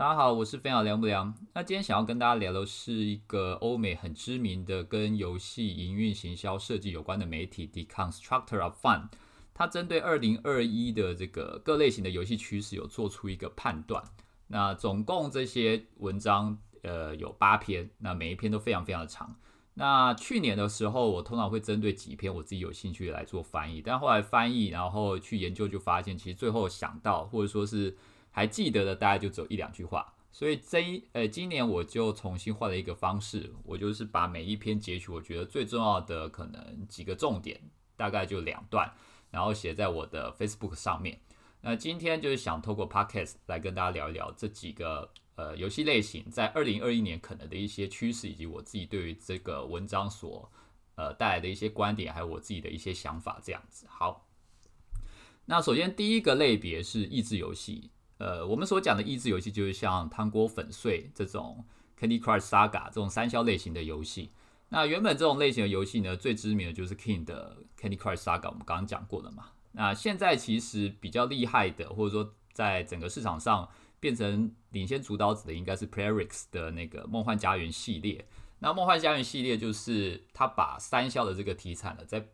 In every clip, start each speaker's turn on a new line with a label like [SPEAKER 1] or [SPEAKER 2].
[SPEAKER 1] 大家好，我是飞鸟凉不凉。那今天想要跟大家聊的是一个欧美很知名的跟游戏营运、行销、设计有关的媒体 The Constructor of Fun。它针对二零二一的这个各类型的游戏趋势有做出一个判断。那总共这些文章呃有八篇，那每一篇都非常非常的长。那去年的时候，我通常会针对几篇我自己有兴趣来做翻译，但后来翻译然后去研究，就发现其实最后想到或者说是。还记得的大概就只有一两句话，所以这一呃今年我就重新换了一个方式，我就是把每一篇截取我觉得最重要的可能几个重点，大概就两段，然后写在我的 Facebook 上面。那今天就是想透过 Podcast 来跟大家聊一聊这几个呃游戏类型在二零二一年可能的一些趋势，以及我自己对于这个文章所呃带来的一些观点，还有我自己的一些想法这样子。好，那首先第一个类别是益智游戏。呃，我们所讲的益智游戏就是像汤锅粉碎这种 Candy Crush Saga 这种三消类型的游戏。那原本这种类型的游戏呢，最知名的就是 King 的 Candy Crush Saga，我们刚刚讲过了嘛。那现在其实比较厉害的，或者说在整个市场上变成领先主导者的，应该是 Playrix 的那个梦幻家园系列。那梦幻家园系列就是它把三消的这个题材呢，再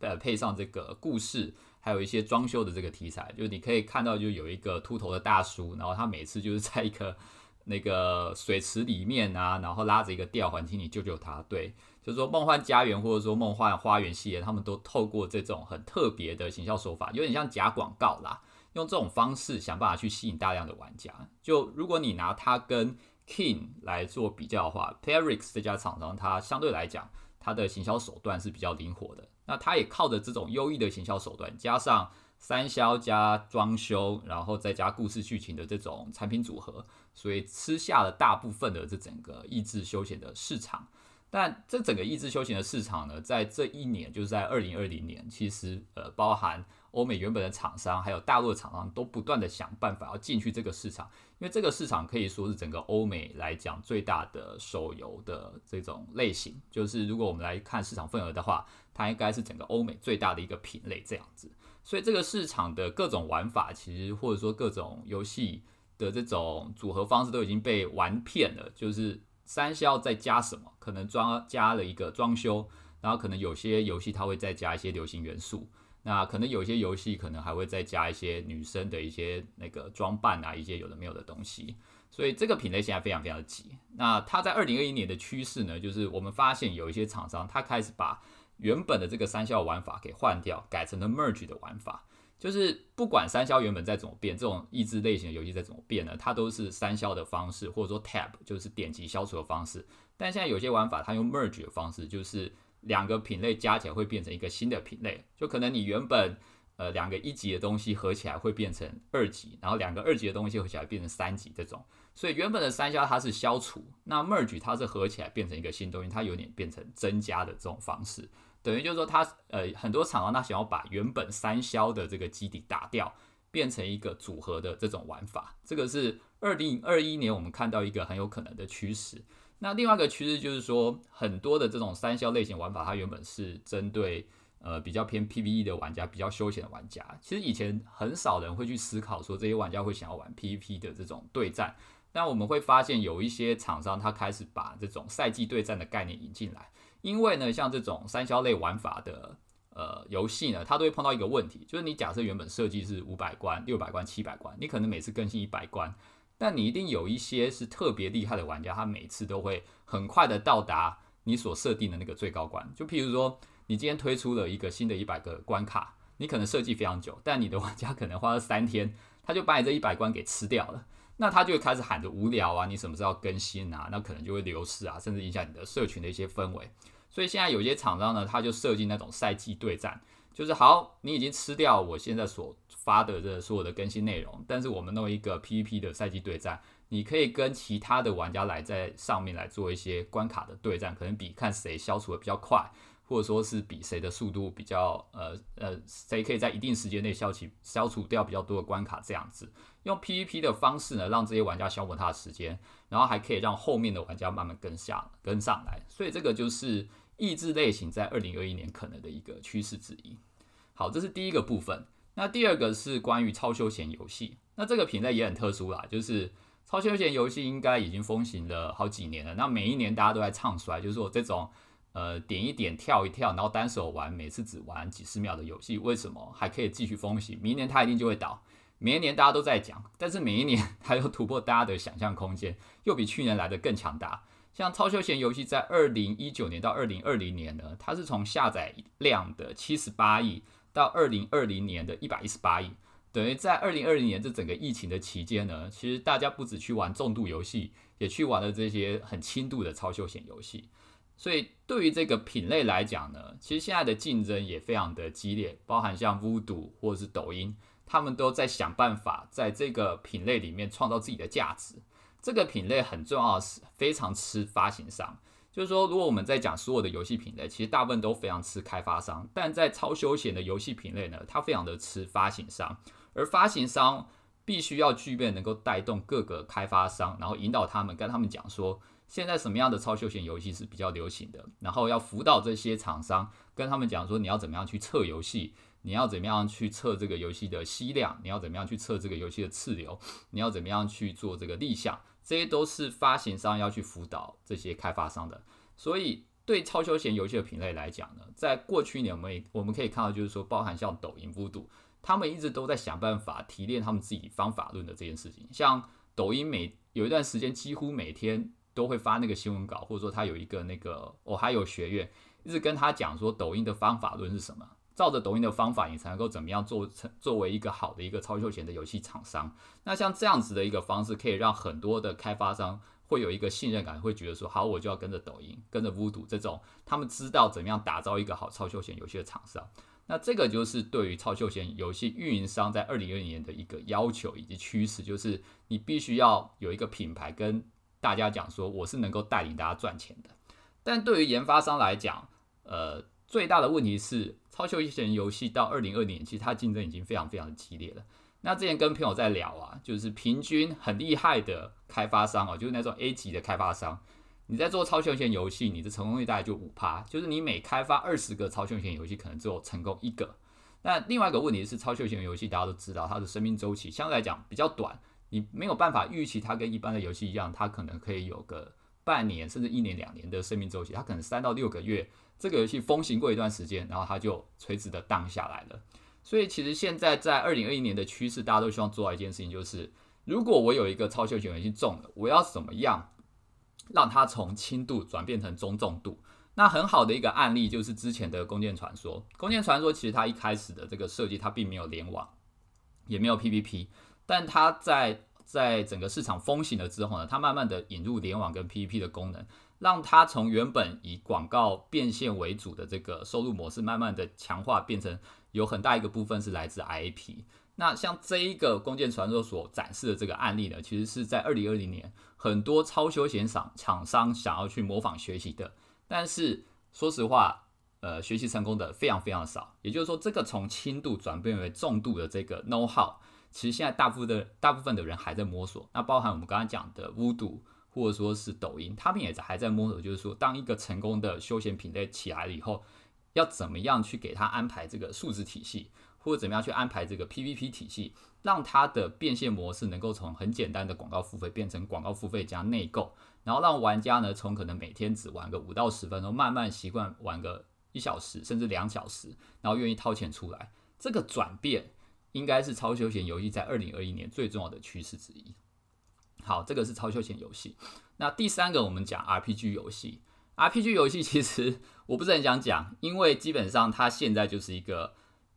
[SPEAKER 1] 呃配上这个故事。还有一些装修的这个题材，就是你可以看到，就有一个秃头的大叔，然后他每次就是在一个那个水池里面啊，然后拉着一个吊环，请你救救他。对，就是说梦幻家园或者说梦幻花园系列，他们都透过这种很特别的行销手法，有点像假广告啦，用这种方式想办法去吸引大量的玩家。就如果你拿它跟 King 来做比较的话，Playrix 这家厂商，它相对来讲，它的行销手段是比较灵活的。那它也靠着这种优异的行销手段，加上三销加装修，然后再加故事剧情的这种产品组合，所以吃下了大部分的这整个益智休闲的市场。但这整个益智休闲的市场呢，在这一年，就是在二零二零年，其实呃，包含欧美原本的厂商，还有大陆的厂商，都不断的想办法要进去这个市场，因为这个市场可以说是整个欧美来讲最大的手游的这种类型。就是如果我们来看市场份额的话，它应该是整个欧美最大的一个品类这样子，所以这个市场的各种玩法，其实或者说各种游戏的这种组合方式都已经被玩遍了。就是三消再加什么，可能装加了一个装修，然后可能有些游戏它会再加一些流行元素，那可能有些游戏可能还会再加一些女生的一些那个装扮啊，一些有的没有的东西。所以这个品类现在非常非常的急。那它在二零二一年的趋势呢，就是我们发现有一些厂商它开始把原本的这个三消玩法给换掉，改成了 merge 的玩法。就是不管三消原本再怎么变，这种益智类型的游戏再怎么变呢，它都是三消的方式，或者说 tab 就是点击消除的方式。但现在有些玩法它用 merge 的方式，就是两个品类加起来会变成一个新的品类。就可能你原本呃两个一级的东西合起来会变成二级，然后两个二级的东西合起来变成三级这种。所以原本的三消它是消除，那 merge 它是合起来变成一个新东西，它有点变成增加的这种方式。等于就是说，它呃很多厂商他想要把原本三消的这个基底打掉，变成一个组合的这种玩法。这个是二零二一年我们看到一个很有可能的趋势。那另外一个趋势就是说，很多的这种三消类型玩法，它原本是针对呃比较偏 PVE 的玩家，比较休闲的玩家。其实以前很少人会去思考说，这些玩家会想要玩 PVP 的这种对战。但我们会发现，有一些厂商他开始把这种赛季对战的概念引进来。因为呢，像这种三消类玩法的呃游戏呢，它都会碰到一个问题，就是你假设原本设计是五百关、六百关、七百关，你可能每次更新一百关，但你一定有一些是特别厉害的玩家，他每次都会很快的到达你所设定的那个最高关。就譬如说，你今天推出了一个新的一百个关卡，你可能设计非常久，但你的玩家可能花了三天，他就把你这一百关给吃掉了，那他就开始喊着无聊啊，你什么时候更新啊？那可能就会流失啊，甚至影响你的社群的一些氛围。所以现在有些厂商呢，他就设计那种赛季对战，就是好，你已经吃掉我现在所发的这所有的更新内容，但是我们弄一个 PVP 的赛季对战，你可以跟其他的玩家来在上面来做一些关卡的对战，可能比看谁消除的比较快，或者说是比谁的速度比较呃呃，谁可以在一定时间内消除消除掉比较多的关卡这样子，用 PVP 的方式呢，让这些玩家消磨他的时间，然后还可以让后面的玩家慢慢跟下跟上来，所以这个就是。益智类型在二零二一年可能的一个趋势之一。好，这是第一个部分。那第二个是关于超休闲游戏。那这个品类也很特殊啦，就是超休闲游戏应该已经风行了好几年了。那每一年大家都在唱衰，就是说这种呃点一点跳一跳，然后单手玩，每次只玩几十秒的游戏，为什么还可以继续风行？明年它一定就会倒。每一年大家都在讲，但是每一年 它又突破大家的想象空间，又比去年来的更强大。像超休闲游戏在二零一九年到二零二零年呢，它是从下载量的七十八亿到二零二零年的一百一十八亿。等于在二零二零年这整个疫情的期间呢，其实大家不止去玩重度游戏，也去玩了这些很轻度的超休闲游戏。所以对于这个品类来讲呢，其实现在的竞争也非常的激烈，包含像 Voodoo 或者是抖音，他们都在想办法在这个品类里面创造自己的价值。这个品类很重要的是非常吃发行商。就是说，如果我们在讲所有的游戏品类，其实大部分都非常吃开发商，但在超休闲的游戏品类呢，它非常的吃发行商。而发行商必须要具备能够带动各个开发商，然后引导他们，跟他们讲说，现在什么样的超休闲游戏是比较流行的，然后要辅导这些厂商，跟他们讲说，你要怎么样去测游戏，你要怎么样去测这个游戏的吸量，你要怎么样去测这个游戏的次流，你要怎么样去做这个立项，这些都是发行商要去辅导这些开发商的。所以，对超休闲游戏的品类来讲呢，在过去一年我们也我们可以看到，就是说，包含像抖音、不赌。他们一直都在想办法提炼他们自己方法论的这件事情。像抖音每有一段时间，几乎每天都会发那个新闻稿，或者说他有一个那个哦，还有学院一直跟他讲说，抖音的方法论是什么？照着抖音的方法，你才能够怎么样做成作为一个好的一个超休闲的游戏厂商。那像这样子的一个方式，可以让很多的开发商会有一个信任感，会觉得说，好，我就要跟着抖音，跟着乌赌这种，他们知道怎么样打造一个好超休闲游戏的厂商。那这个就是对于超休闲游戏运营商在二零二零年的一个要求以及趋势，就是你必须要有一个品牌跟大家讲说，我是能够带领大家赚钱的。但对于研发商来讲，呃，最大的问题是超休闲游戏到二零二零年，其实它竞争已经非常非常的激烈了。那之前跟朋友在聊啊，就是平均很厉害的开发商啊，就是那种 A 级的开发商。你在做超休闲游戏，你的成功率大概就五趴，就是你每开发二十个超休闲游戏，可能只有成功一个。那另外一个问题是，超休闲游戏大家都知道，它的生命周期相对来讲比较短，你没有办法预期它跟一般的游戏一样，它可能可以有个半年甚至一年两年的生命周期，它可能三到六个月，这个游戏风行过一段时间，然后它就垂直的荡下来了。所以其实现在在二零二一年的趋势，大家都希望做到一件事情，就是如果我有一个超休闲游戏中了，我要怎么样？让它从轻度转变成中重度，那很好的一个案例就是之前的《弓箭传说》。《弓箭传说》其实它一开始的这个设计，它并没有联网，也没有 PVP，但它在在整个市场风行了之后呢，它慢慢的引入联网跟 PVP 的功能，让它从原本以广告变现为主的这个收入模式，慢慢的强化，变成有很大一个部分是来自 IP。那像这一个《弓箭传说》所展示的这个案例呢，其实是在二零二零年。很多超休闲厂厂商想要去模仿学习的，但是说实话，呃，学习成功的非常非常少。也就是说，这个从轻度转变为重度的这个 know how，其实现在大部分的大部分的人还在摸索。那包含我们刚刚讲的巫毒或者说是抖音，他们也还在摸索。就是说，当一个成功的休闲品类起来了以后，要怎么样去给他安排这个数字体系？或者怎么样去安排这个 PVP 体系，让它的变现模式能够从很简单的广告付费变成广告付费加内购，然后让玩家呢从可能每天只玩个五到十分钟，慢慢习惯玩个一小时甚至两小时，然后愿意掏钱出来。这个转变应该是超休闲游戏在二零二一年最重要的趋势之一。好，这个是超休闲游戏。那第三个我们讲 RPG 游戏，RPG 游戏其实我不是很想讲，因为基本上它现在就是一个。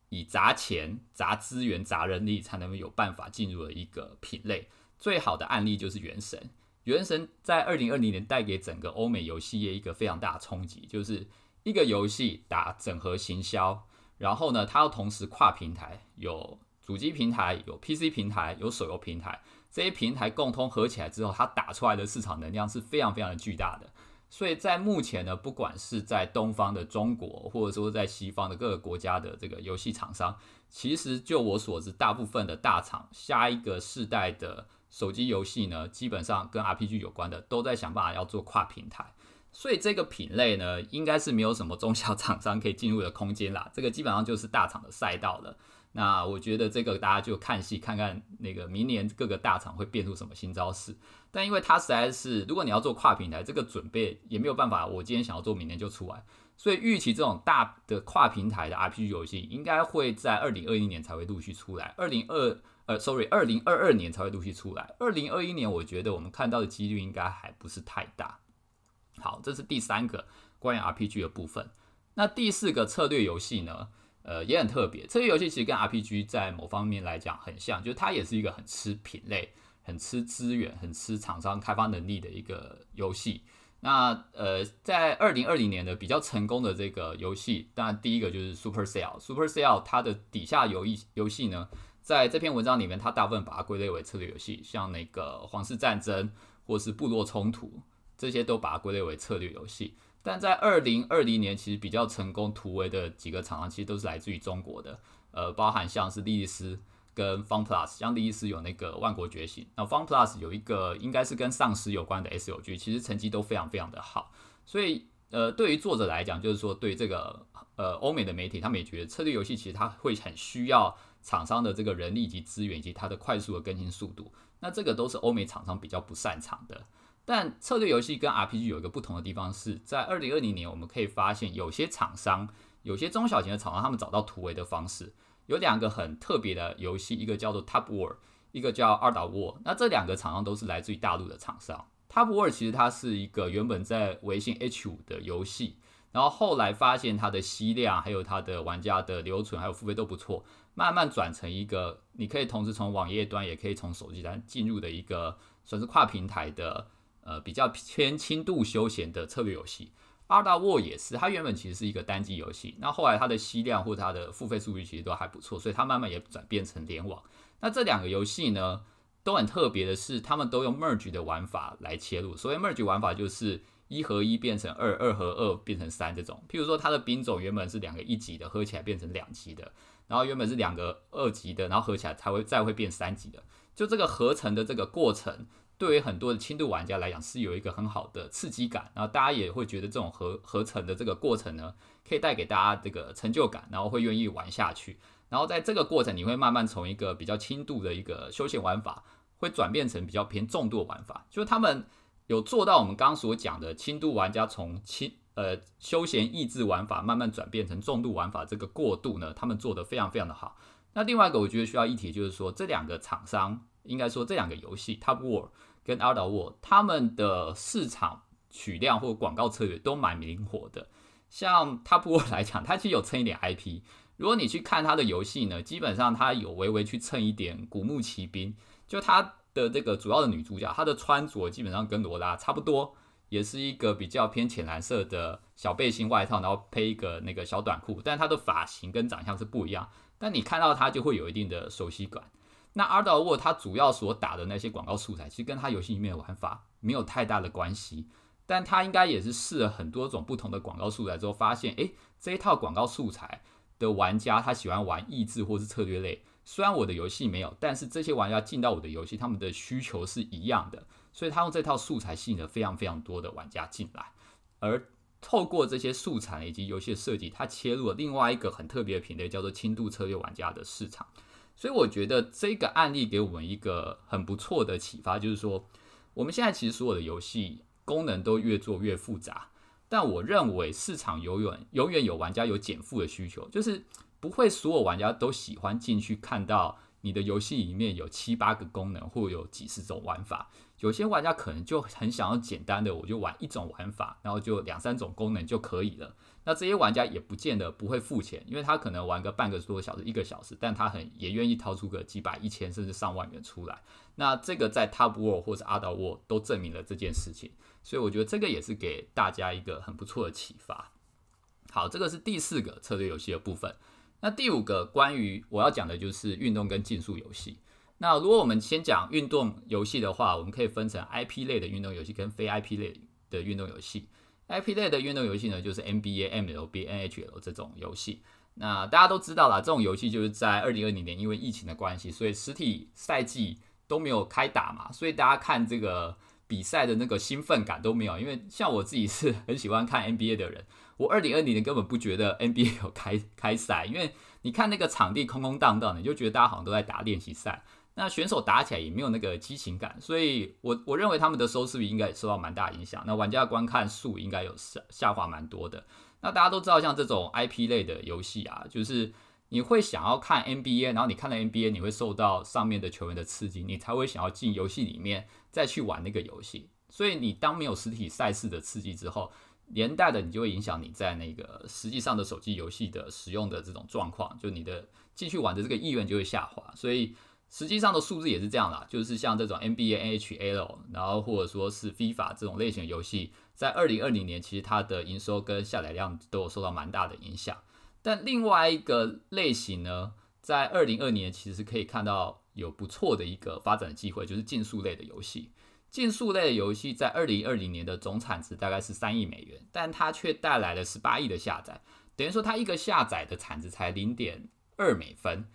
[SPEAKER 1] 以砸钱、砸资源、砸人力才能有办法进入的一个品类。最好的案例就是《原神》。《原神》在二零二零年带给整个欧美游戏业一个非常大的冲击，就是一个游戏打整合行销，然后呢，它要同时跨平台，有主机平台、有 PC 平台、有手游平台，这些平台共通合起来之后，它打出来的市场能量是非常非常的巨大的。所以在目前呢，不管是在东方的中国，或者说在西方的各个国家的这个游戏厂商，其实就我所知，大部分的大厂下一个世代的手机游戏呢，基本上跟 RPG 有关的，都在想办法要做跨平台。所以这个品类呢，应该是没有什么中小厂商可以进入的空间啦。这个基本上就是大厂的赛道了。那我觉得这个大家就看戏看看那个明年各个大厂会变出什么新招式。但因为它实在是，如果你要做跨平台，这个准备也没有办法，我今天想要做，明年就出来。所以预期这种大的跨平台的 RPG 游戏，应该会在二零二一年才会陆续出来。二零二呃，sorry，二零二二年才会陆续出来。二零二一年，我觉得我们看到的几率应该还不是太大。好，这是第三个关于 RPG 的部分。那第四个策略游戏呢？呃，也很特别。策略游戏其实跟 RPG 在某方面来讲很像，就是它也是一个很吃品类、很吃资源、很吃厂商开发能力的一个游戏。那呃，在二零二零年的比较成功的这个游戏，当然第一个就是 Supercell。Supercell 它的底下游戏游戏呢，在这篇文章里面，它大部分把它归类为策略游戏，像那个皇室战争或是部落冲突，这些都把它归类为策略游戏。但在二零二零年，其实比较成功突围的几个厂商，其实都是来自于中国的，呃，包含像是莉莉丝。跟 Fun Plus，像第一次有那个万国觉醒，那 Fun Plus 有一个应该是跟丧尸有关的 S O G，其实成绩都非常非常的好。所以呃，对于作者来讲，就是说对这个呃欧美的媒体，他们也觉得策略游戏其实它会很需要厂商的这个人力以及资源以及它的快速的更新速度。那这个都是欧美厂商比较不擅长的。但策略游戏跟 R P G 有一个不同的地方是在二零二零年，我们可以发现有些厂商，有些中小型的厂商，他们找到突围的方式。有两个很特别的游戏，一个叫做 Top War，一个叫二岛 War。那这两个厂商都是来自于大陆的厂商。Top War 其实它是一个原本在微信 H 五的游戏，然后后来发现它的吸量、还有它的玩家的留存、还有付费都不错，慢慢转成一个你可以同时从网页端也可以从手机端进入的一个算是跨平台的呃比较偏轻度休闲的策略游戏。阿达沃也是，它原本其实是一个单机游戏，那后来它的吸量或者它的付费数据其实都还不错，所以它慢慢也转变成联网。那这两个游戏呢，都很特别的是，他们都用 merge 的玩法来切入。所谓 merge 玩法就是一合一变成二，二合二变成三这种。譬如说，它的兵种原本是两个一级的，合起来变成两级的，然后原本是两个二级的，然后合起来才会再会变三级的。就这个合成的这个过程。对于很多的轻度玩家来讲，是有一个很好的刺激感，然后大家也会觉得这种合合成的这个过程呢，可以带给大家这个成就感，然后会愿意玩下去。然后在这个过程，你会慢慢从一个比较轻度的一个休闲玩法，会转变成比较偏重度玩法。就是他们有做到我们刚刚所讲的轻度玩家从轻呃休闲益智玩法慢慢转变成重度玩法这个过渡呢，他们做得非常非常的好。那另外一个我觉得需要一提就是说，这两个厂商。应该说这两个游戏 Top War 跟 Out War，他们的市场取量或广告策略都蛮灵活的。像 Top War 来讲，它其实有蹭一点 IP。如果你去看它的游戏呢，基本上它有微微去蹭一点古墓奇兵。就它的这个主要的女主角，她的穿着基本上跟罗拉差不多，也是一个比较偏浅蓝色的小背心外套，然后配一个那个小短裤。但她的发型跟长相是不一样，但你看到她就会有一定的熟悉感。那阿道沃他主要所打的那些广告素材，其实跟他游戏里面的玩法没有太大的关系，但他应该也是试了很多种不同的广告素材之后，发现，诶，这一套广告素材的玩家他喜欢玩益智或是策略类，虽然我的游戏没有，但是这些玩家进到我的游戏，他们的需求是一样的，所以他用这套素材吸引了非常非常多的玩家进来，而透过这些素材以及游戏的设计，他切入了另外一个很特别的品类，叫做轻度策略玩家的市场。所以我觉得这个案例给我们一个很不错的启发，就是说，我们现在其实所有的游戏功能都越做越复杂，但我认为市场永远永远有玩家有减负的需求，就是不会所有玩家都喜欢进去看到你的游戏里面有七八个功能或有几十种玩法。有些玩家可能就很想要简单的，我就玩一种玩法，然后就两三种功能就可以了。那这些玩家也不见得不会付钱，因为他可能玩个半个多小时、一个小时，但他很也愿意掏出个几百、一千甚至上万元出来。那这个在 Top War 或者 Other War 都证明了这件事情，所以我觉得这个也是给大家一个很不错的启发。好，这个是第四个策略游戏的部分。那第五个关于我要讲的就是运动跟竞速游戏。那如果我们先讲运动游戏的话，我们可以分成 IP 类的运动游戏跟非 IP 类的运动游戏。IP 类的运动游戏呢，就是 NBA、MLB、NHL 这种游戏。那大家都知道啦，这种游戏就是在二零二零年因为疫情的关系，所以实体赛季都没有开打嘛，所以大家看这个比赛的那个兴奋感都没有。因为像我自己是 很喜欢看 NBA 的人，我二零二零年根本不觉得 NBA 有开开赛，因为你看那个场地空空荡荡的，你就觉得大家好像都在打练习赛。那选手打起来也没有那个激情感，所以我我认为他们的收视率应该也受到蛮大影响。那玩家观看数应该有下下滑蛮多的。那大家都知道，像这种 IP 类的游戏啊，就是你会想要看 NBA，然后你看了 NBA，你会受到上面的球员的刺激，你才会想要进游戏里面再去玩那个游戏。所以你当没有实体赛事的刺激之后，连带的你就会影响你在那个实际上的手机游戏的使用的这种状况，就你的继续玩的这个意愿就会下滑。所以。实际上的数字也是这样啦，就是像这种 NBA、NHL，然后或者说是 FIFA 这种类型的游戏，在二零二零年其实它的营收跟下载量都有受到蛮大的影响。但另外一个类型呢，在二零二年其实可以看到有不错的一个发展的机会，就是竞速类的游戏。竞速类的游戏在二零二零年的总产值大概是三亿美元，但它却带来了十八亿的下载，等于说它一个下载的产值才零点二美分。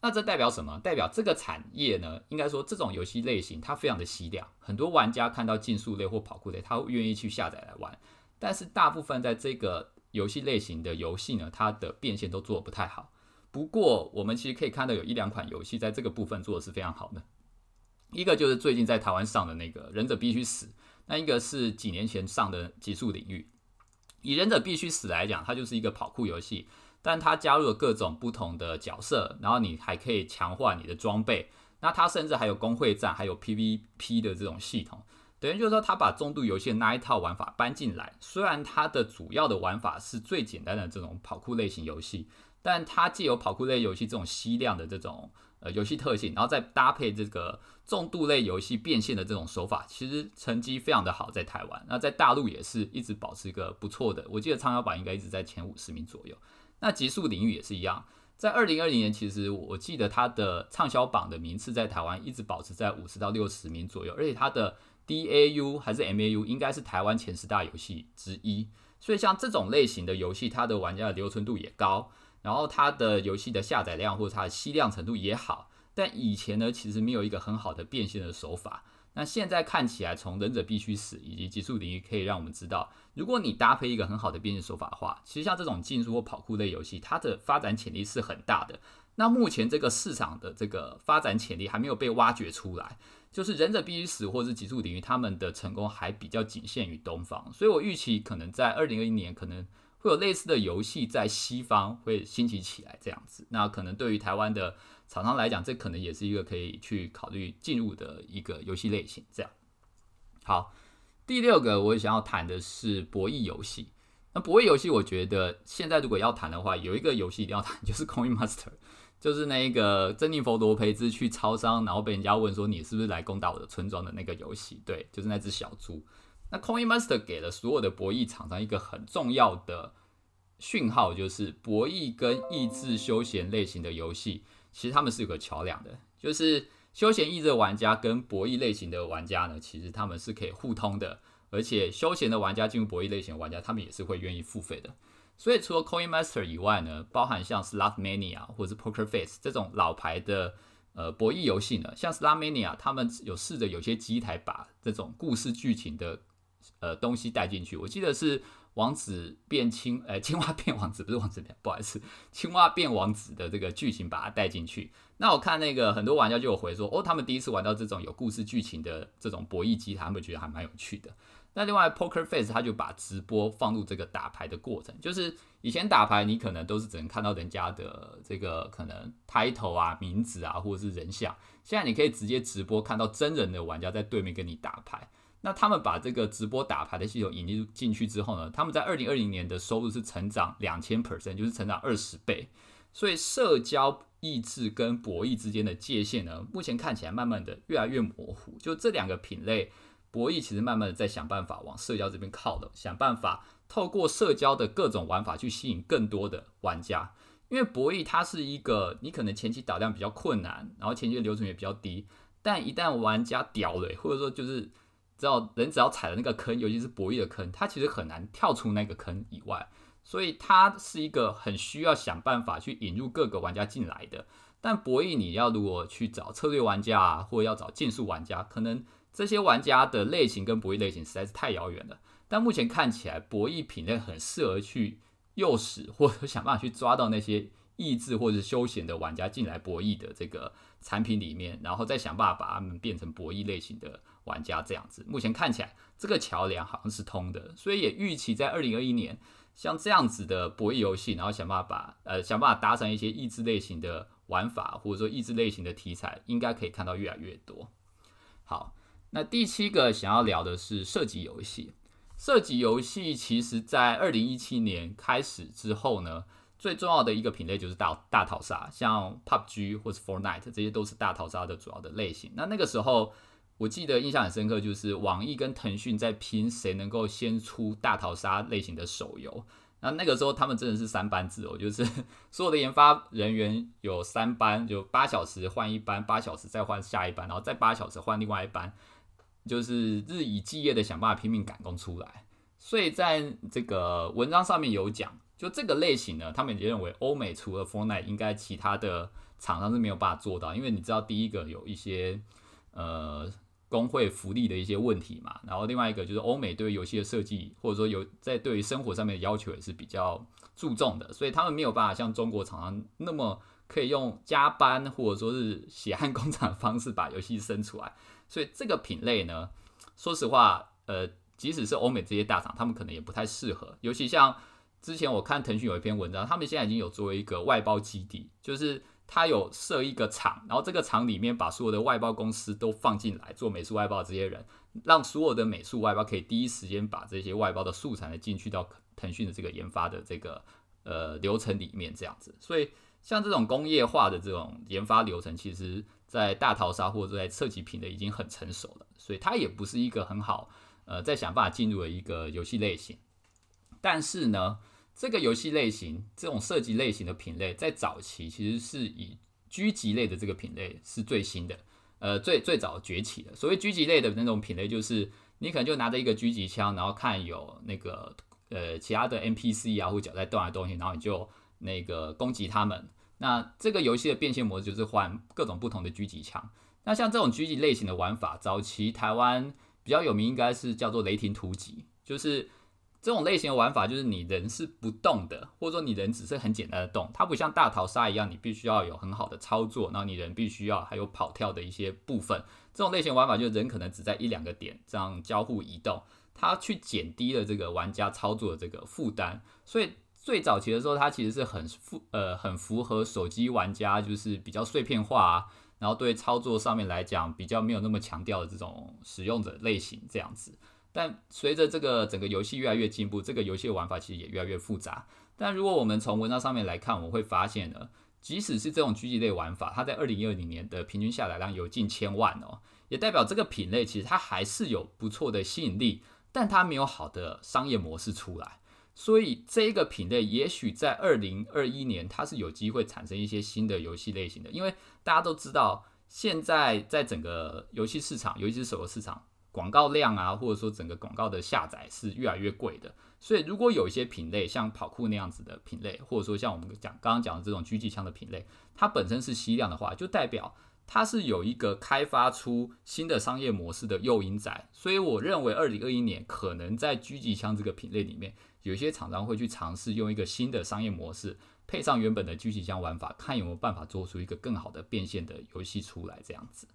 [SPEAKER 1] 那这代表什么？代表这个产业呢？应该说这种游戏类型它非常的稀量，很多玩家看到竞速类或跑酷类，他会愿意去下载来玩。但是大部分在这个游戏类型的游戏呢，它的变现都做的不太好。不过我们其实可以看到有一两款游戏在这个部分做的是非常好的。一个就是最近在台湾上的那个《忍者必须死》，那一个是几年前上的《极速领域》。以《忍者必须死》来讲，它就是一个跑酷游戏。但它加入了各种不同的角色，然后你还可以强化你的装备。那它甚至还有工会战，还有 PVP 的这种系统。等于就是说，它把重度游戏的那一套玩法搬进来。虽然它的主要的玩法是最简单的这种跑酷类型游戏，但它既有跑酷类游戏这种吸量的这种呃游戏特性，然后再搭配这个重度类游戏变现的这种手法，其实成绩非常的好，在台湾。那在大陆也是一直保持一个不错的，我记得畅销榜应该一直在前五十名左右。那极速领域也是一样，在二零二零年，其实我记得它的畅销榜的名次在台湾一直保持在五十到六十名左右，而且它的 DAU 还是 MAU 应该是台湾前十大游戏之一。所以像这种类型的游戏，它的玩家的留存度也高，然后它的游戏的下载量或者它的吸量程度也好。但以前呢，其实没有一个很好的变现的手法。那现在看起来，从忍者必须死以及极速领域，可以让我们知道，如果你搭配一个很好的变现手法的话，其实像这种竞速或跑酷类游戏，它的发展潜力是很大的。那目前这个市场的这个发展潜力还没有被挖掘出来，就是忍者必须死或是极速领域，他们的成功还比较仅限于东方，所以我预期可能在二零二一年可能会有类似的游戏在西方会兴起起来这样子。那可能对于台湾的。厂商来讲，这可能也是一个可以去考虑进入的一个游戏类型。这样，好，第六个我想要谈的是博弈游戏。那博弈游戏，我觉得现在如果要谈的话，有一个游戏一定要谈，就是 Coin Master，就是那一个珍妮佛罗培兹去超商，然后被人家问说你是不是来攻打我的村庄的那个游戏。对，就是那只小猪。那 Coin Master 给了所有的博弈厂商一个很重要的讯号，就是博弈跟益智休闲类型的游戏。其实他们是有个桥梁的，就是休闲益智玩家跟博弈类型的玩家呢，其实他们是可以互通的，而且休闲的玩家进入博弈类型的玩家，他们也是会愿意付费的。所以除了 Coin Master 以外呢，包含像 Slot Mania 或者是 Poker Face 这种老牌的呃博弈游戏呢，像 Slot Mania 他们有试着有些机台把这种故事剧情的呃东西带进去，我记得是。王子变青，呃，青蛙变王子不是王子变，不好意思，青蛙变王子的这个剧情把它带进去。那我看那个很多玩家就有回说，哦，他们第一次玩到这种有故事剧情的这种博弈机，他们觉得还蛮有趣的。那另外 Poker Face 他就把直播放入这个打牌的过程，就是以前打牌你可能都是只能看到人家的这个可能 title 啊、名字啊或者是人像，现在你可以直接直播看到真人的玩家在对面跟你打牌。那他们把这个直播打牌的系统引入进去之后呢，他们在二零二零年的收入是成长两千 percent，就是成长二十倍。所以社交意志跟博弈之间的界限呢，目前看起来慢慢的越来越模糊。就这两个品类，博弈其实慢慢的在想办法往社交这边靠了，想办法透过社交的各种玩法去吸引更多的玩家。因为博弈它是一个你可能前期打量比较困难，然后前期的流程也比较低，但一旦玩家屌了，或者说就是知道人只要踩了那个坑，尤其是博弈的坑，他其实很难跳出那个坑以外，所以它是一个很需要想办法去引入各个玩家进来的。但博弈你要如果去找策略玩家啊，或者要找竞速玩家，可能这些玩家的类型跟博弈类型实在是太遥远了。但目前看起来，博弈品类很适合去诱使或者想办法去抓到那些意志或者休闲的玩家进来博弈的这个产品里面，然后再想办法把他们变成博弈类型的玩家这样子。目前看起来这个桥梁好像是通的，所以也预期在二零二一年，像这样子的博弈游戏，然后想办法把呃想办法搭上一些益智类型的玩法，或者说益智类型的题材，应该可以看到越来越多。好，那第七个想要聊的是射击游戏。射击游戏其实，在二零一七年开始之后呢，最重要的一个品类就是大大逃杀，像 PUBG 或者 Fortnite 这些都是大逃杀的主要的类型。那那个时候，我记得印象很深刻，就是网易跟腾讯在拼谁能够先出大逃杀类型的手游。那那个时候他们真的是三班制哦，就是 所有的研发人员有三班，就八小时换一班，八小时再换下一班，然后再八小时换另外一班。就是日以继夜的想办法拼命赶工出来，所以在这个文章上面有讲，就这个类型呢，他们也认为欧美除了 f o r n i t e 应该其他的厂商是没有办法做到，因为你知道第一个有一些呃工会福利的一些问题嘛，然后另外一个就是欧美对于游戏的设计或者说有在对于生活上面的要求也是比较注重的，所以他们没有办法像中国厂商那么可以用加班或者说是血汗工厂的方式把游戏生出来。所以这个品类呢，说实话，呃，即使是欧美这些大厂，他们可能也不太适合。尤其像之前我看腾讯有一篇文章，他们现在已经有作为一个外包基地，就是他有设一个厂，然后这个厂里面把所有的外包公司都放进来做美术外包，这些人让所有的美术外包可以第一时间把这些外包的素材呢进去到腾讯的这个研发的这个呃流程里面，这样子。所以像这种工业化的这种研发流程，其实。在大逃杀或者在射击品的已经很成熟了，所以它也不是一个很好呃在想办法进入的一个游戏类型。但是呢，这个游戏类型这种射击类型的品类，在早期其实是以狙击类的这个品类是最新的，呃最最早崛起的。所谓狙击类的那种品类，就是你可能就拿着一个狙击枪，然后看有那个呃其他的 NPC 啊或者脚在动的东西，然后你就那个攻击他们。那这个游戏的变现模式就是换各种不同的狙击枪。那像这种狙击类型的玩法，早期台湾比较有名，应该是叫做雷霆突击。就是这种类型的玩法，就是你人是不动的，或者说你人只是很简单的动，它不像大逃杀一样，你必须要有很好的操作，然后你人必须要还有跑跳的一些部分。这种类型玩法，就人可能只在一两个点这样交互移动，它去减低了这个玩家操作的这个负担，所以。最早期的时候，它其实是很符呃很符合手机玩家，就是比较碎片化，啊然后对操作上面来讲比较没有那么强调的这种使用者类型这样子。但随着这个整个游戏越来越进步，这个游戏的玩法其实也越来越复杂。但如果我们从文章上面来看，我们会发现呢，即使是这种狙击类玩法，它在二零二零年的平均下载量有近千万哦，也代表这个品类其实它还是有不错的吸引力，但它没有好的商业模式出来。所以这一个品类也许在二零二一年，它是有机会产生一些新的游戏类型的，因为大家都知道，现在在整个游戏市场，尤其是手游市场，广告量啊，或者说整个广告的下载是越来越贵的。所以如果有一些品类，像跑酷那样子的品类，或者说像我们讲刚刚讲的这种狙击枪的品类，它本身是吸量的话，就代表它是有一个开发出新的商业模式的诱因在。所以我认为二零二一年可能在狙击枪这个品类里面。有些厂商会去尝试用一个新的商业模式，配上原本的狙击枪玩法，看有没有办法做出一个更好的变现的游戏出来。这样子，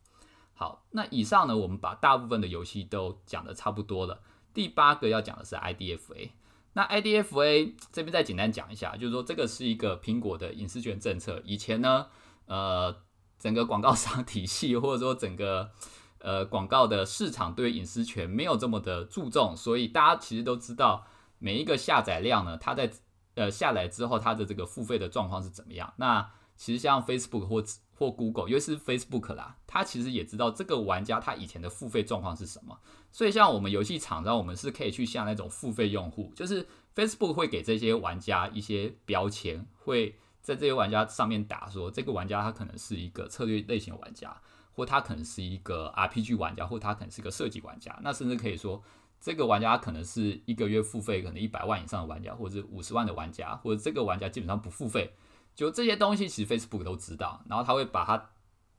[SPEAKER 1] 好，那以上呢，我们把大部分的游戏都讲的差不多了。第八个要讲的是 IDFA。那 IDFA 这边再简单讲一下，就是说这个是一个苹果的隐私权政策。以前呢，呃，整个广告商体系或者说整个呃广告的市场对隐私权没有这么的注重，所以大家其实都知道。每一个下载量呢，它在呃下载之后，它的这个付费的状况是怎么样？那其实像 Facebook 或或 Google，尤其是 Facebook 啦，它其实也知道这个玩家他以前的付费状况是什么。所以像我们游戏厂商，我们是可以去下那种付费用户，就是 Facebook 会给这些玩家一些标签，会在这些玩家上面打说，这个玩家他可能是一个策略类型玩家，或他可能是一个 RPG 玩家，或他可能是一个设计玩家。那甚至可以说。这个玩家可能是一个月付费可能一百万以上的玩家，或者是五十万的玩家，或者这个玩家基本上不付费，就这些东西其实 Facebook 都知道，然后他会把它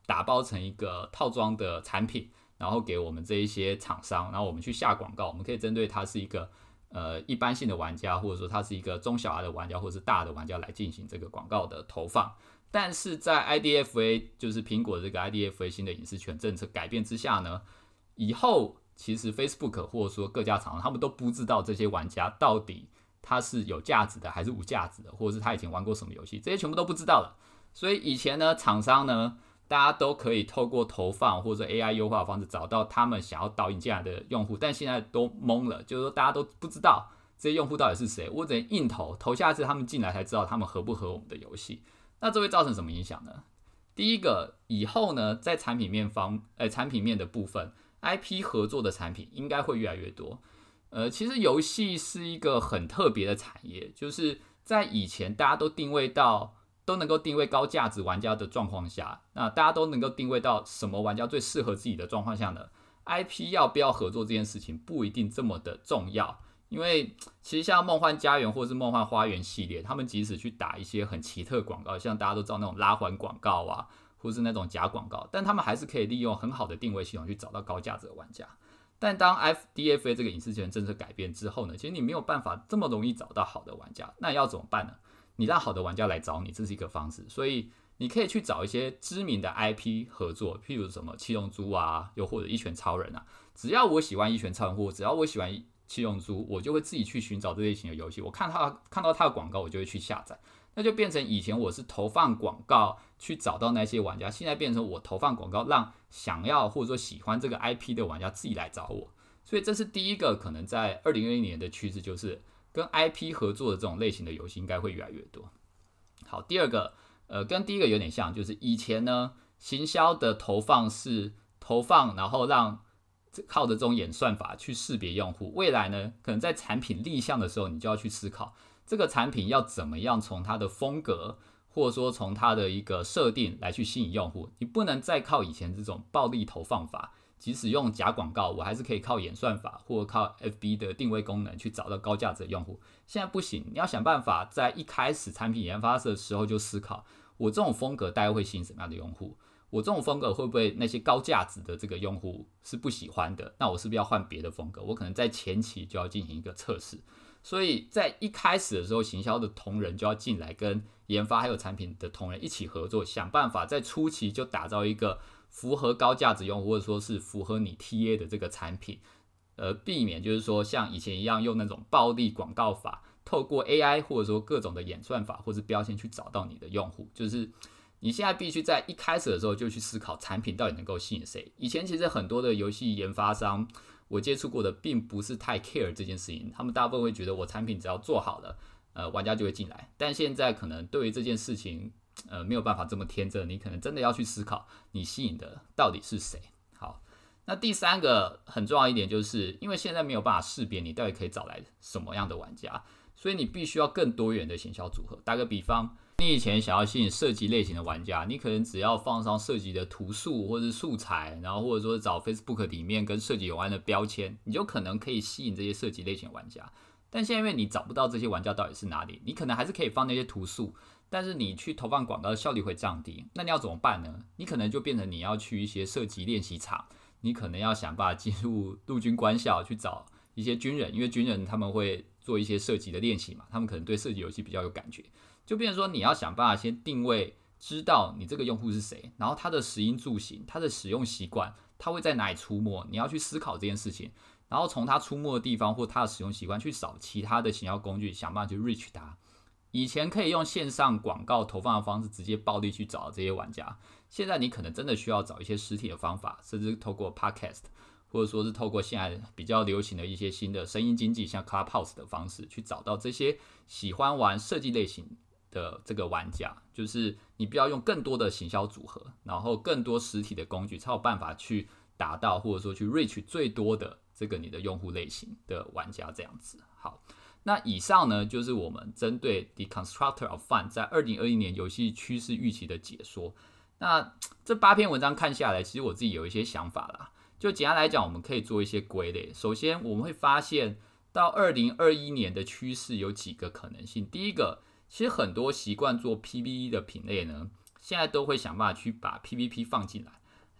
[SPEAKER 1] 打包成一个套装的产品，然后给我们这一些厂商，然后我们去下广告，我们可以针对它是一个呃一般性的玩家，或者说它是一个中小额的玩家，或者是大的玩家来进行这个广告的投放。但是在 IDFA 就是苹果这个 IDFA 新的隐私权政策改变之下呢，以后其实 Facebook 或者说各家厂商他们都不知道这些玩家到底他是有价值的还是无价值的，或者是他以前玩过什么游戏，这些全部都不知道了。所以以前呢，厂商呢，大家都可以透过投放或者 AI 优化的方式找到他们想要导引进来的用户，但现在都懵了，就是说大家都不知道这些用户到底是谁，我只能硬投，投下次他们进来才知道他们合不合我们的游戏。那这会造成什么影响呢？第一个，以后呢，在产品面方，呃，产品面的部分，IP 合作的产品应该会越来越多。呃，其实游戏是一个很特别的产业，就是在以前大家都定位到都能够定位高价值玩家的状况下，那大家都能够定位到什么玩家最适合自己的状况下呢？IP 要不要合作这件事情不一定这么的重要。因为其实像梦幻家园或是梦幻花园系列，他们即使去打一些很奇特广告，像大家都知道那种拉环广告啊，或是那种假广告，但他们还是可以利用很好的定位系统去找到高价值的玩家。但当 FDFA 这个隐私权政策改变之后呢，其实你没有办法这么容易找到好的玩家，那要怎么办呢？你让好的玩家来找你，这是一个方式。所以你可以去找一些知名的 IP 合作，譬如什么七龙珠啊，又或者一拳超人啊。只要我喜欢一拳超人，或只要我喜欢。七龙珠，我就会自己去寻找这类型的游戏。我看他看到他的广告，我就会去下载。那就变成以前我是投放广告去找到那些玩家，现在变成我投放广告让想要或者说喜欢这个 IP 的玩家自己来找我。所以这是第一个可能在二零二一年的趋势，就是跟 IP 合作的这种类型的游戏应该会越来越多。好，第二个，呃，跟第一个有点像，就是以前呢，行销的投放是投放，然后让靠着这种演算法去识别用户，未来呢，可能在产品立项的时候，你就要去思考这个产品要怎么样从它的风格，或者说从它的一个设定来去吸引用户。你不能再靠以前这种暴力投放法，即使用假广告，我还是可以靠演算法或靠 FB 的定位功能去找到高价值的用户。现在不行，你要想办法在一开始产品研发的时候就思考，我这种风格大概会吸引什么样的用户。我这种风格会不会那些高价值的这个用户是不喜欢的？那我是不是要换别的风格？我可能在前期就要进行一个测试。所以在一开始的时候，行销的同仁就要进来跟研发还有产品的同仁一起合作，想办法在初期就打造一个符合高价值用户或者说是符合你 TA 的这个产品，呃，避免就是说像以前一样用那种暴力广告法，透过 AI 或者说各种的演算法或者标签去找到你的用户，就是。你现在必须在一开始的时候就去思考产品到底能够吸引谁。以前其实很多的游戏研发商，我接触过的并不是太 care 这件事情，他们大部分会觉得我产品只要做好了，呃，玩家就会进来。但现在可能对于这件事情，呃，没有办法这么天真，你可能真的要去思考你吸引的到底是谁。好，那第三个很重要一点就是，因为现在没有办法识别你到底可以找来什么样的玩家，所以你必须要更多元的行销组合。打个比方。你以前想要吸引射击类型的玩家，你可能只要放上射击的图素或者素材，然后或者说找 Facebook 里面跟射击有关的标签，你就可能可以吸引这些射击类型的玩家。但现在因为你找不到这些玩家到底是哪里，你可能还是可以放那些图素，但是你去投放广告的效率会降低。那你要怎么办呢？你可能就变成你要去一些射击练习场，你可能要想办法进入陆军官校去找一些军人，因为军人他们会做一些射击的练习嘛，他们可能对射击游戏比较有感觉。就变成说，你要想办法先定位，知道你这个用户是谁，然后他的食衣住行，他的使用习惯，他会在哪里出没，你要去思考这件事情，然后从他出没的地方或他的使用习惯去找其他的行销工具，想办法去 reach 他。以前可以用线上广告投放的方式直接暴力去找这些玩家，现在你可能真的需要找一些实体的方法，甚至透过 podcast，或者说是透过现在比较流行的一些新的声音经济，像 Clubhouse 的方式，去找到这些喜欢玩设计类型。的这个玩家，就是你不要用更多的行销组合，然后更多实体的工具，才有办法去达到或者说去 reach 最多的这个你的用户类型的玩家这样子。好，那以上呢就是我们针对 The Constructor of Fun 在二零二一年游戏趋势预期的解说。那这八篇文章看下来，其实我自己有一些想法啦。就简单来讲，我们可以做一些归类。首先，我们会发现到二零二一年的趋势有几个可能性。第一个。其实很多习惯做 PVE 的品类呢，现在都会想办法去把 PVP 放进来。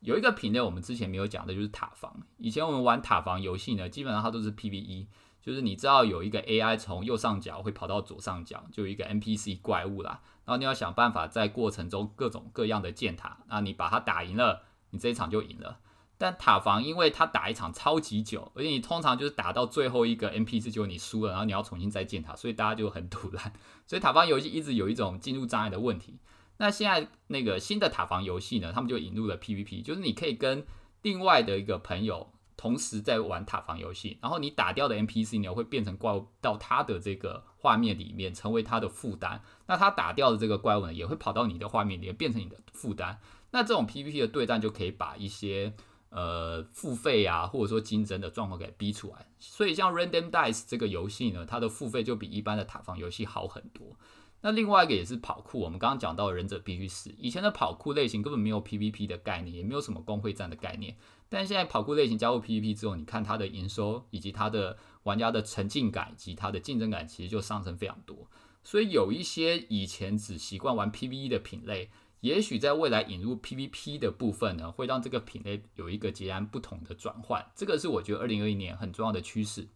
[SPEAKER 1] 有一个品类我们之前没有讲的，就是塔防。以前我们玩塔防游戏呢，基本上它都是 PVE，就是你知道有一个 AI 从右上角会跑到左上角，就有一个 NPC 怪物啦，然后你要想办法在过程中各种各样的建塔，那你把它打赢了，你这一场就赢了。但塔防因为它打一场超级久，而且你通常就是打到最后一个 NPC 就你输了，然后你要重新再建塔，所以大家就很堵烂。所以塔防游戏一直有一种进入障碍的问题。那现在那个新的塔防游戏呢，他们就引入了 PVP，就是你可以跟另外的一个朋友。同时在玩塔防游戏，然后你打掉的 NPC 呢会变成怪物到他的这个画面里面，成为他的负担。那他打掉的这个怪物呢，也会跑到你的画面里面，变成你的负担。那这种 PVP 的对战就可以把一些呃付费啊，或者说竞争的状况给逼出来。所以像 Random Dice 这个游戏呢，它的付费就比一般的塔防游戏好很多。那另外一个也是跑酷，我们刚刚讲到忍者必须死，以前的跑酷类型根本没有 PVP 的概念，也没有什么工会战的概念。但现在跑酷类型加入 PVP 之后，你看它的营收以及它的玩家的沉浸感以及它的竞争感，其实就上升非常多。所以有一些以前只习惯玩 PVE 的品类，也许在未来引入 PVP 的部分呢，会让这个品类有一个截然不同的转换。这个是我觉得二零二一年很重要的趋势。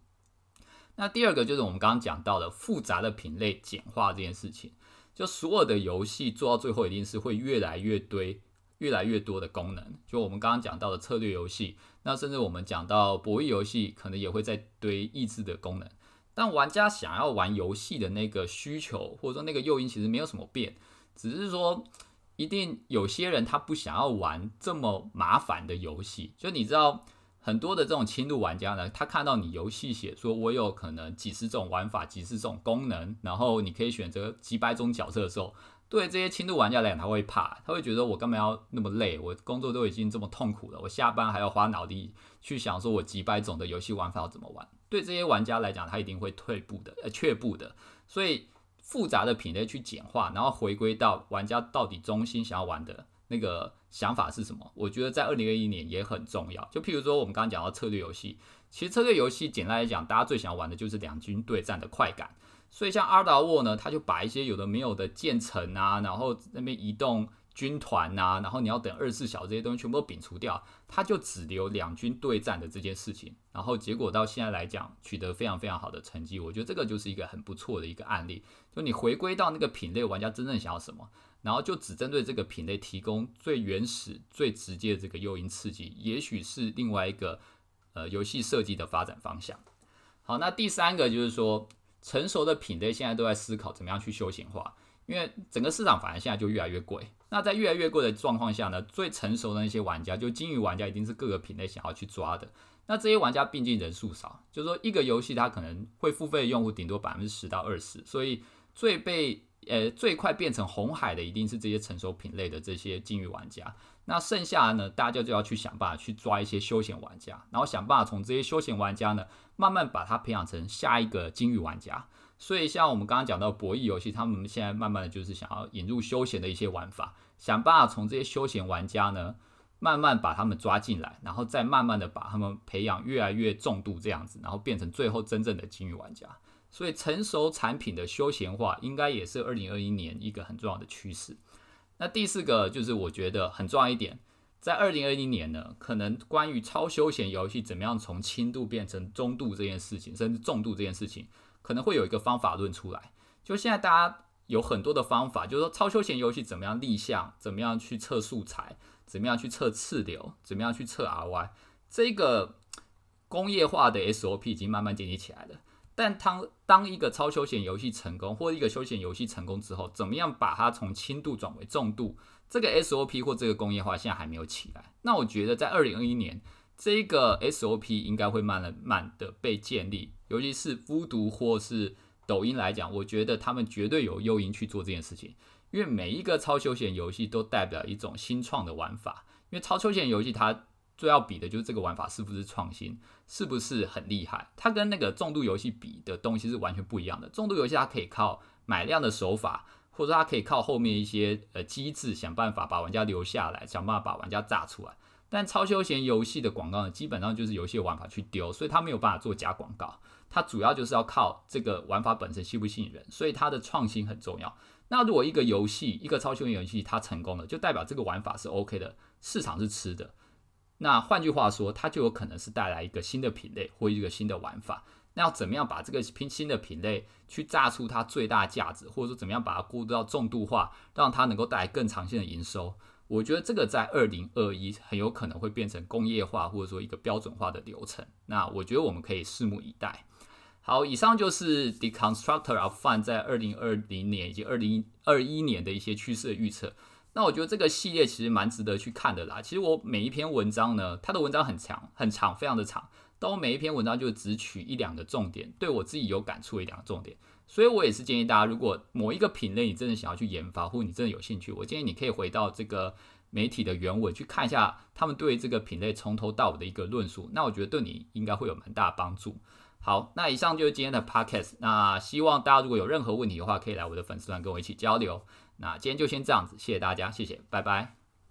[SPEAKER 1] 那第二个就是我们刚刚讲到的复杂的品类简化这件事情，就所有的游戏做到最后一定是会越来越堆、越来越多的功能。就我们刚刚讲到的策略游戏，那甚至我们讲到博弈游戏，可能也会在堆益智的功能。但玩家想要玩游戏的那个需求或者说那个诱因其实没有什么变，只是说一定有些人他不想要玩这么麻烦的游戏。就你知道。很多的这种轻度玩家呢，他看到你游戏写说我有可能几十种玩法、几十种功能，然后你可以选择几百种角色的时候，对这些轻度玩家来讲，他会怕，他会觉得我干嘛要那么累？我工作都已经这么痛苦了，我下班还要花脑力去想说我几百种的游戏玩法要怎么玩？对这些玩家来讲，他一定会退步的，呃，却步的。所以复杂的品类去简化，然后回归到玩家到底中心想要玩的。那个想法是什么？我觉得在二零二一年也很重要。就譬如说，我们刚刚讲到策略游戏，其实策略游戏简单来讲，大家最想要玩的就是两军对战的快感。所以像阿达沃呢，他就把一些有的没有的建成啊，然后那边移动军团呐，然后你要等二十四小时这些东西全部都摒除掉，他就只留两军对战的这件事情。然后结果到现在来讲，取得非常非常好的成绩。我觉得这个就是一个很不错的一个案例。就你回归到那个品类，玩家真正想要什么？然后就只针对这个品类提供最原始、最直接的这个诱因刺激，也许是另外一个呃游戏设计的发展方向。好，那第三个就是说，成熟的品类现在都在思考怎么样去休闲化，因为整个市场反而现在就越来越贵。那在越来越贵的状况下呢，最成熟的那些玩家，就金鱼玩家，一定是各个品类想要去抓的。那这些玩家毕竟人数少，就是说一个游戏它可能会付费的用户顶多百分之十到二十，所以最被呃，最快变成红海的一定是这些成熟品类的这些金鱼玩家。那剩下呢，大家就要去想办法去抓一些休闲玩家，然后想办法从这些休闲玩家呢，慢慢把它培养成下一个金鱼玩家。所以，像我们刚刚讲到博弈游戏，他们现在慢慢的就是想要引入休闲的一些玩法，想办法从这些休闲玩家呢，慢慢把他们抓进来，然后再慢慢的把他们培养越来越重度这样子，然后变成最后真正的金鱼玩家。所以，成熟产品的休闲化应该也是二零二一年一个很重要的趋势。那第四个就是我觉得很重要一点，在二零二一年呢，可能关于超休闲游戏怎么样从轻度变成中度这件事情，甚至重度这件事情，可能会有一个方法论出来。就现在大家有很多的方法，就是说超休闲游戏怎么样立项，怎么样去测素材，怎么样去测次流，怎么样去测 RY，这个工业化的 SOP 已经慢慢建立起来了。但当当一个超休闲游戏成功，或一个休闲游戏成功之后，怎么样把它从轻度转为重度？这个 SOP 或这个工业化现在还没有起来。那我觉得在二零二一年，这个 SOP 应该会慢慢慢的被建立。尤其是孤独或是抖音来讲，我觉得他们绝对有诱因去做这件事情。因为每一个超休闲游戏都代表一种新创的玩法。因为超休闲游戏它最要比的就是这个玩法是不是创新。是不是很厉害？它跟那个重度游戏比的东西是完全不一样的。重度游戏它可以靠买量的手法，或者它可以靠后面一些呃机制想办法把玩家留下来，想办法把玩家炸出来。但超休闲游戏的广告呢，基本上就是游戏玩法去丢，所以它没有办法做假广告。它主要就是要靠这个玩法本身吸不吸引人，所以它的创新很重要。那如果一个游戏一个超休闲游戏它成功了，就代表这个玩法是 OK 的，市场是吃的。那换句话说，它就有可能是带来一个新的品类或一个新的玩法。那要怎么样把这个拼新的品类去榨出它最大价值，或者说怎么样把它过渡到重度化，让它能够带来更长线的营收？我觉得这个在二零二一很有可能会变成工业化，或者说一个标准化的流程。那我觉得我们可以拭目以待。好，以上就是 The Constructor of Fun 在二零二零年以及二零二一年的一些趋势预测。那我觉得这个系列其实蛮值得去看的啦。其实我每一篇文章呢，它的文章很长，很长，非常的长。但我每一篇文章就只取一两个重点，对我自己有感触一两个重点。所以我也是建议大家，如果某一个品类你真的想要去研发，或你真的有兴趣，我建议你可以回到这个媒体的原文去看一下他们对这个品类从头到尾的一个论述。那我觉得对你应该会有蛮大的帮助。好，那以上就是今天的 podcast。那希望大家如果有任何问题的话，可以来我的粉丝团跟我一起交流。那今天就先这样子，谢谢大家，谢谢，拜拜。